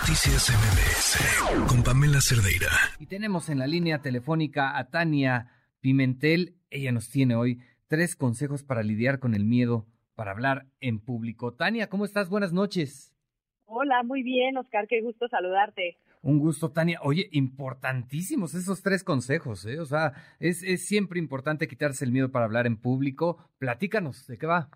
Noticias MBS con Pamela Cerdeira. Y tenemos en la línea telefónica a Tania Pimentel. Ella nos tiene hoy tres consejos para lidiar con el miedo para hablar en público. Tania, ¿cómo estás? Buenas noches. Hola, muy bien, Oscar, qué gusto saludarte. Un gusto, Tania. Oye, importantísimos esos tres consejos, ¿eh? O sea, es, es siempre importante quitarse el miedo para hablar en público. Platícanos, ¿de qué va?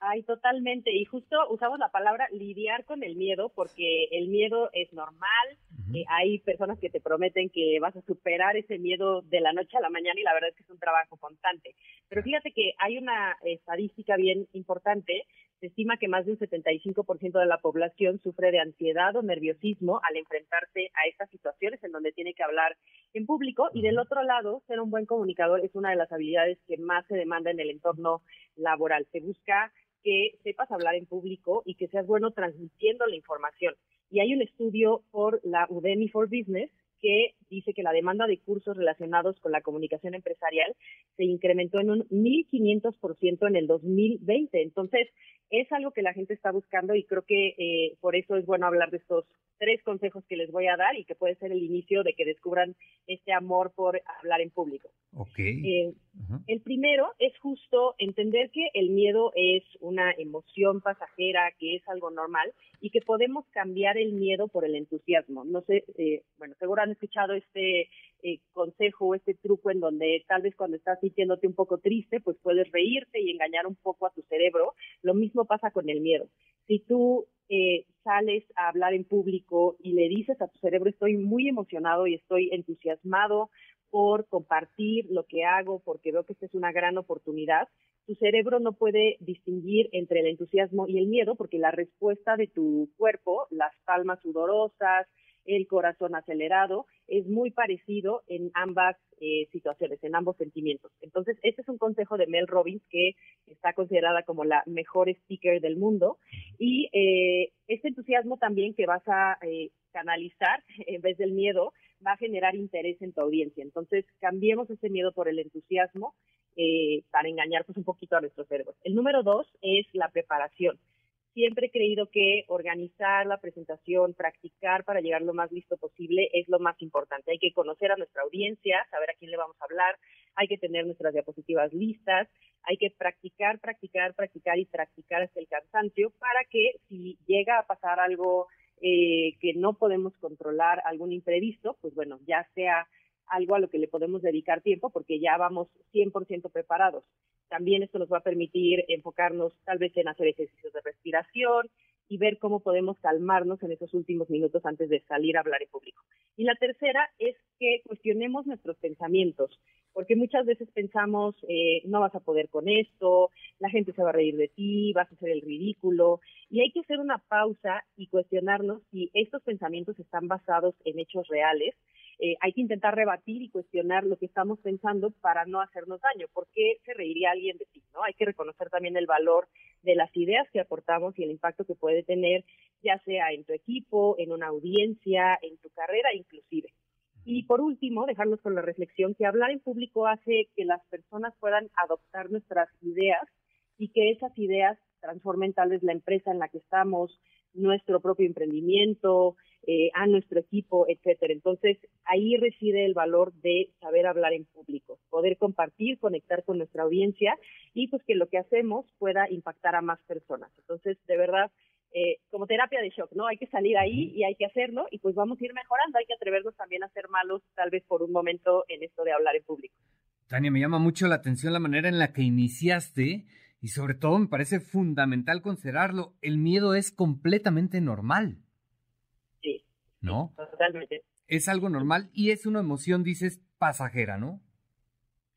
Ay, totalmente. Y justo usamos la palabra lidiar con el miedo porque el miedo es normal. Eh, hay personas que te prometen que vas a superar ese miedo de la noche a la mañana y la verdad es que es un trabajo constante. Pero fíjate que hay una estadística bien importante. Se estima que más de un 75% de la población sufre de ansiedad o nerviosismo al enfrentarse a estas situaciones en donde tiene que hablar en público. Y del otro lado, ser un buen comunicador es una de las habilidades que más se demanda en el entorno laboral. Se busca que sepas hablar en público y que seas bueno transmitiendo la información. Y hay un estudio por la Udemy for Business que dice que la demanda de cursos relacionados con la comunicación empresarial se incrementó en un 1.500% en el 2020. Entonces, es algo que la gente está buscando y creo que eh, por eso es bueno hablar de estos tres consejos que les voy a dar y que puede ser el inicio de que descubran este amor por hablar en público. Okay. Eh, el primero es justo entender que el miedo es una emoción pasajera, que es algo normal y que podemos cambiar el miedo por el entusiasmo. No sé, eh, bueno, seguro han escuchado este eh, consejo, este truco en donde tal vez cuando estás sintiéndote un poco triste, pues puedes reírte y engañar un poco a tu cerebro. Lo mismo pasa con el miedo. Si tú eh, sales a hablar en público y le dices a tu cerebro, estoy muy emocionado y estoy entusiasmado por compartir lo que hago, porque veo que esta es una gran oportunidad, tu cerebro no puede distinguir entre el entusiasmo y el miedo, porque la respuesta de tu cuerpo, las palmas sudorosas, el corazón acelerado, es muy parecido en ambas eh, situaciones, en ambos sentimientos. Entonces, este es un consejo de Mel Robbins, que está considerada como la mejor speaker del mundo. Y eh, este entusiasmo también que vas a eh, canalizar en vez del miedo va a generar interés en tu audiencia. Entonces, cambiemos ese miedo por el entusiasmo para engañar un poquito a nuestros cerebros. El número dos es la preparación siempre he creído que organizar la presentación, practicar para llegar lo más listo posible es lo más importante. Hay que conocer a nuestra audiencia, saber a quién le vamos a hablar, hay que tener nuestras diapositivas listas, hay que practicar, practicar, practicar y practicar hasta el cansancio para que si llega a pasar algo eh, que no podemos controlar, algún imprevisto, pues bueno, ya sea algo a lo que le podemos dedicar tiempo porque ya vamos 100% preparados. También esto nos va a permitir enfocarnos tal vez en hacer ejercicios de respiración y ver cómo podemos calmarnos en esos últimos minutos antes de salir a hablar en público. Y la tercera es que cuestionemos nuestros pensamientos, porque muchas veces pensamos, eh, no vas a poder con esto, la gente se va a reír de ti, vas a hacer el ridículo, y hay que hacer una pausa y cuestionarnos si estos pensamientos están basados en hechos reales eh, hay que intentar rebatir y cuestionar lo que estamos pensando para no hacernos daño. ¿Por qué se reiría alguien de ti? ¿no? Hay que reconocer también el valor de las ideas que aportamos y el impacto que puede tener, ya sea en tu equipo, en una audiencia, en tu carrera inclusive. Y por último, dejarnos con la reflexión que hablar en público hace que las personas puedan adoptar nuestras ideas y que esas ideas transformen tal vez la empresa en la que estamos, nuestro propio emprendimiento, eh, a nuestro equipo, etcétera. Entonces, ahí reside el valor de saber hablar en público, poder compartir, conectar con nuestra audiencia y pues que lo que hacemos pueda impactar a más personas. Entonces, de verdad, eh, como terapia de shock, ¿no? Hay que salir ahí y hay que hacerlo y pues vamos a ir mejorando, hay que atrevernos también a ser malos tal vez por un momento en esto de hablar en público. Tania, me llama mucho la atención la manera en la que iniciaste y sobre todo me parece fundamental considerarlo. El miedo es completamente normal. ¿No? Totalmente. Es algo normal y es una emoción, dices, pasajera, ¿no?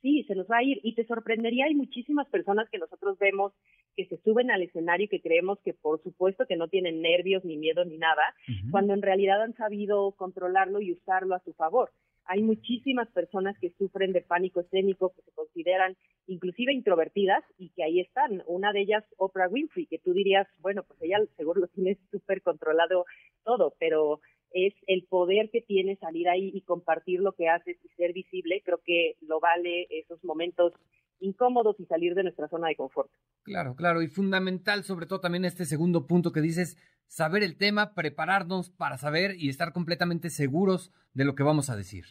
Sí, se nos va a ir y te sorprendería, hay muchísimas personas que nosotros vemos que se suben al escenario y que creemos que por supuesto que no tienen nervios ni miedo ni nada, cuando en realidad han sabido controlarlo y usarlo a su favor. Hay muchísimas personas que sufren de pánico escénico, que se consideran inclusive introvertidas y que ahí están. Una de ellas, Oprah Winfrey, que tú dirías, bueno, pues ella seguro lo tiene súper controlado todo, pero es el poder que tiene salir ahí y compartir lo que haces y ser visible, creo que lo vale esos momentos incómodos y salir de nuestra zona de confort. Claro, claro, y fundamental sobre todo también este segundo punto que dices, saber el tema, prepararnos para saber y estar completamente seguros de lo que vamos a decir.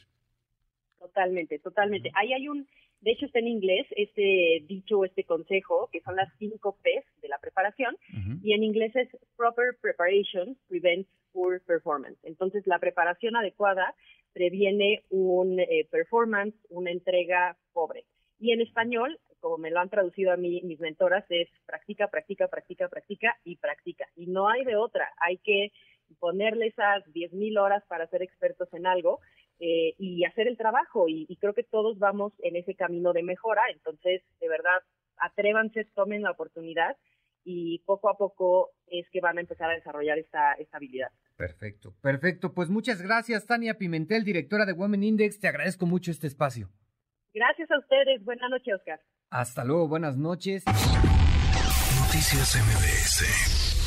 Totalmente, totalmente. Ahí hay un, de hecho está en inglés este dicho, este consejo, que son las cinco P's de la preparación, y en inglés es Proper Preparation Prevents Poor Performance. Entonces la preparación adecuada previene un eh, performance, una entrega pobre. Y en español, como me lo han traducido a mí mis mentoras, es práctica, práctica, práctica, práctica y práctica. Y no hay de otra, hay que ponerle esas 10.000 horas para ser expertos en algo eh, y hacer el trabajo. Y, creo que todos vamos en ese camino de mejora. Entonces, de verdad, atrévanse, tomen la oportunidad y poco a poco es que van a empezar a desarrollar esta, esta habilidad. Perfecto, perfecto. Pues muchas gracias, Tania Pimentel, directora de Women Index. Te agradezco mucho este espacio. Gracias a ustedes. Buenas noches, Oscar. Hasta luego, buenas noches. Noticias MBS.